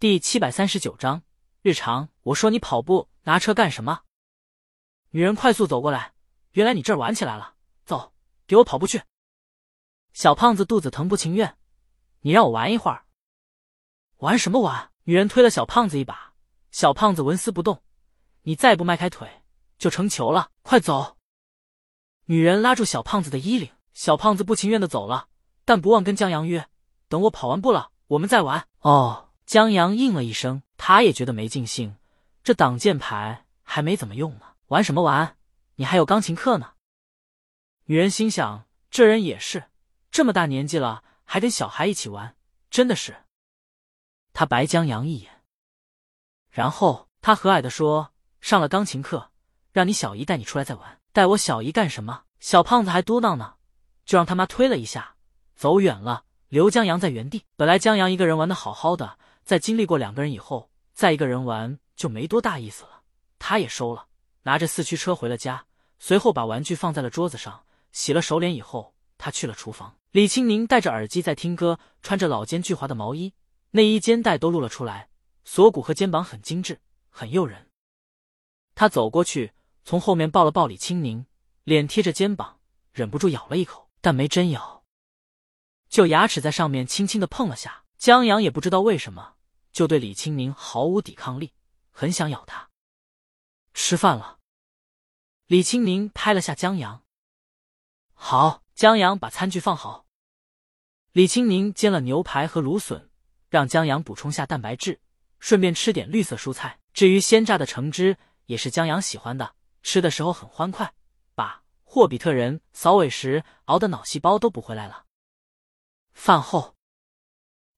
第七百三十九章日常。我说你跑步拿车干什么？女人快速走过来，原来你这儿玩起来了。走，给我跑步去。小胖子肚子疼，不情愿。你让我玩一会儿。玩什么玩？女人推了小胖子一把，小胖子纹丝不动。你再不迈开腿，就成球了。快走！女人拉住小胖子的衣领，小胖子不情愿的走了，但不忘跟江阳约：等我跑完步了，我们再玩。哦，江阳应了一声，他也觉得没尽兴，这挡箭牌还没怎么用呢，玩什么玩？你还有钢琴课呢。女人心想：这人也是，这么大年纪了，还跟小孩一起玩，真的是。他白江阳一眼，然后他和蔼的说：“上了钢琴课，让你小姨带你出来再玩。带我小姨干什么？”小胖子还嘟囔呢，就让他妈推了一下，走远了，留江阳在原地。本来江阳一个人玩的好好的，在经历过两个人以后，再一个人玩就没多大意思了。他也收了，拿着四驱车回了家，随后把玩具放在了桌子上。洗了手脸以后，他去了厨房。李青宁戴着耳机在听歌，穿着老奸巨猾的毛衣，内衣肩带都露了出来，锁骨和肩膀很精致，很诱人。他走过去，从后面抱了抱李青宁，脸贴着肩膀，忍不住咬了一口，但没真咬，就牙齿在上面轻轻的碰了下。江阳也不知道为什么，就对李青宁毫无抵抗力，很想咬他。吃饭了，李青宁拍了下江阳。好，江阳把餐具放好。李青宁煎了牛排和芦笋，让江阳补充下蛋白质，顺便吃点绿色蔬菜。至于鲜榨的橙汁，也是江阳喜欢的，吃的时候很欢快，把霍比特人扫尾时熬的脑细胞都补回来了。饭后，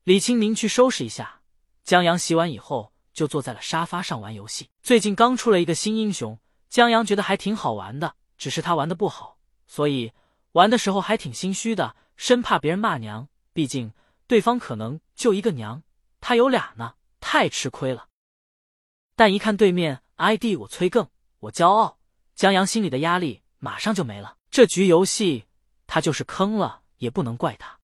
李青宁去收拾一下，江阳洗完以后就坐在了沙发上玩游戏。最近刚出了一个新英雄，江阳觉得还挺好玩的，只是他玩的不好，所以。玩的时候还挺心虚的，生怕别人骂娘。毕竟对方可能就一个娘，他有俩呢，太吃亏了。但一看对面 ID，我催更，我骄傲，江阳心里的压力马上就没了。这局游戏他就是坑了，也不能怪他。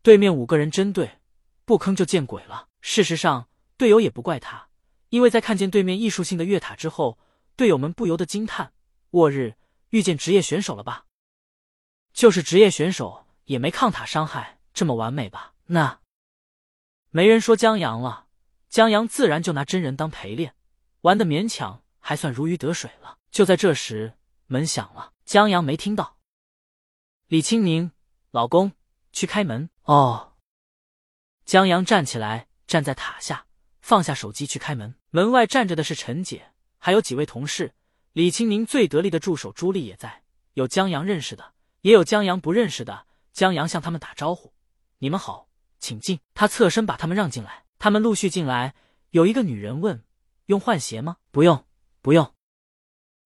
对面五个人针对，不坑就见鬼了。事实上，队友也不怪他，因为在看见对面艺术性的越塔之后，队友们不由得惊叹：“沃日遇见职业选手了吧？”就是职业选手也没抗塔伤害这么完美吧？那没人说江阳了，江阳自然就拿真人当陪练，玩的勉强还算如鱼得水了。就在这时，门响了，江阳没听到。李青宁，老公，去开门。哦，江阳站起来，站在塔下，放下手机去开门。门外站着的是陈姐，还有几位同事。李青宁最得力的助手朱莉也在，有江阳认识的。也有江阳不认识的，江阳向他们打招呼：“你们好，请进。”他侧身把他们让进来，他们陆续进来。有一个女人问：“用换鞋吗？”“不用，不用。”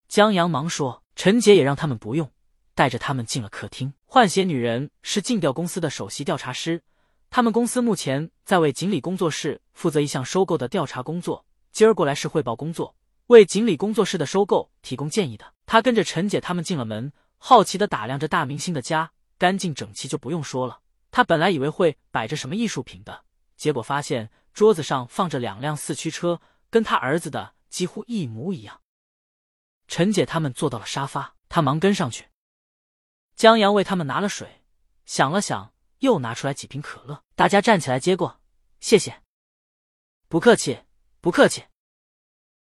江阳忙说。陈杰也让他们不用，带着他们进了客厅。换鞋女人是尽调公司的首席调查师，他们公司目前在为锦鲤工作室负责一项收购的调查工作，今儿过来是汇报工作，为锦鲤工作室的收购提供建议的。他跟着陈姐他们进了门。好奇的打量着大明星的家，干净整齐就不用说了。他本来以为会摆着什么艺术品的，结果发现桌子上放着两辆四驱车，跟他儿子的几乎一模一样。陈姐他们坐到了沙发，他忙跟上去。江阳为他们拿了水，想了想，又拿出来几瓶可乐。大家站起来接过，谢谢。不客气，不客气。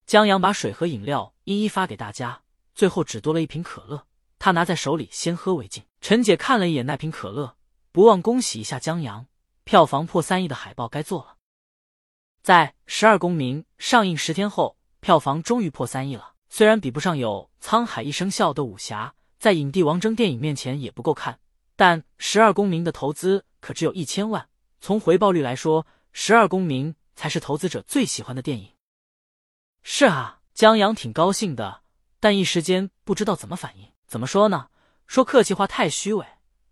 江阳把水和饮料一一发给大家，最后只多了一瓶可乐。他拿在手里，先喝为敬。陈姐看了一眼那瓶可乐，不忘恭喜一下江阳，票房破三亿的海报该做了。在《十二公民》上映十天后，票房终于破三亿了。虽然比不上有《沧海一声笑》的武侠，在影帝王峥电影面前也不够看，但《十二公民》的投资可只有一千万，从回报率来说，《十二公民》才是投资者最喜欢的电影。是啊，江阳挺高兴的，但一时间不知道怎么反应。怎么说呢？说客气话太虚伪，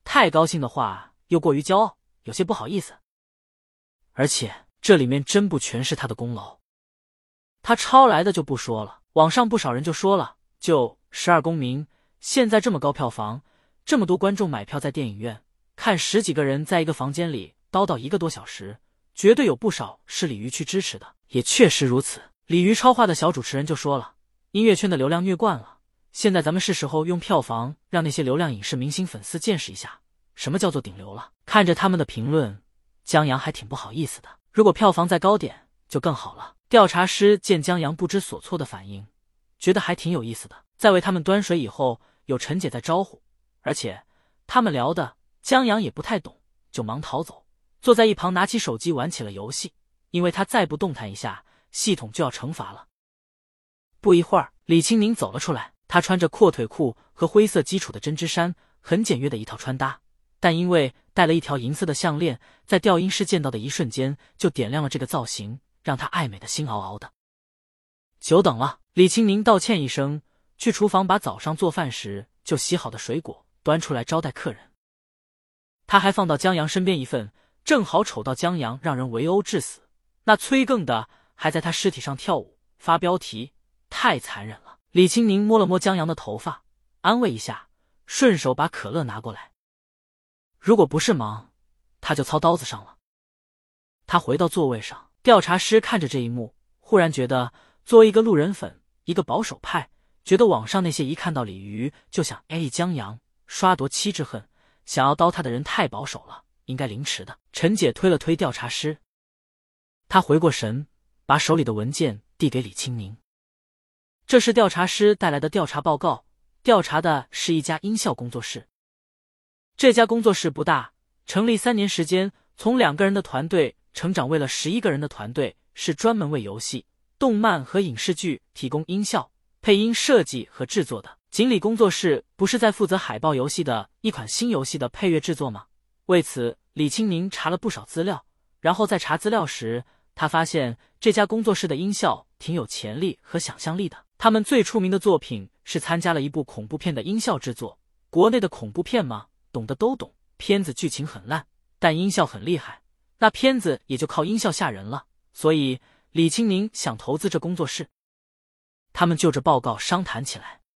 太高兴的话又过于骄傲，有些不好意思。而且这里面真不全是他的功劳，他抄来的就不说了。网上不少人就说了，就《十二公民》现在这么高票房，这么多观众买票在电影院看，十几个人在一个房间里叨叨一个多小时，绝对有不少是鲤鱼去支持的。也确实如此，鲤鱼超话的小主持人就说了：“音乐圈的流量虐惯了，现在咱们是时候用票房让那些流量影视明星粉丝见识一下什么叫做顶流了。”看着他们的评论，江阳还挺不好意思的。如果票房再高点就更好了。调查师见江阳不知所措的反应，觉得还挺有意思的。在为他们端水以后，有陈姐在招呼，而且他们聊的江阳也不太懂，就忙逃走，坐在一旁拿起手机玩起了游戏。因为他再不动弹一下，系统就要惩罚了。不一会儿，李青宁走了出来，他穿着阔腿裤和灰色基础的针织衫，很简约的一套穿搭，但因为戴了一条银色的项链，在调音师见到的一瞬间就点亮了这个造型，让他爱美的心嗷嗷的。久等了，李青宁道歉一声，去厨房把早上做饭时就洗好的水果端出来招待客人。他还放到江阳身边一份，正好瞅到江阳让人围殴致死。那催更的还在他尸体上跳舞，发标题，太残忍了。李青宁摸了摸江阳的头发，安慰一下，顺手把可乐拿过来。如果不是忙，他就操刀子上了。他回到座位上，调查师看着这一幕，忽然觉得，作为一个路人粉，一个保守派，觉得网上那些一看到鲤鱼就想哎江阳刷夺妻之恨，想要刀他的人太保守了，应该凌迟的。陈姐推了推调查师。他回过神，把手里的文件递给李青宁。这是调查师带来的调查报告，调查的是一家音效工作室。这家工作室不大，成立三年时间，从两个人的团队成长为了十一个人的团队，是专门为游戏、动漫和影视剧提供音效、配音设计和制作的。锦鲤工作室不是在负责海豹游戏的一款新游戏的配乐制作吗？为此，李青宁查了不少资料，然后在查资料时。他发现这家工作室的音效挺有潜力和想象力的。他们最出名的作品是参加了一部恐怖片的音效制作。国内的恐怖片嘛，懂的都懂。片子剧情很烂，但音效很厉害，那片子也就靠音效吓人了。所以李青宁想投资这工作室。他们就着报告商谈起来。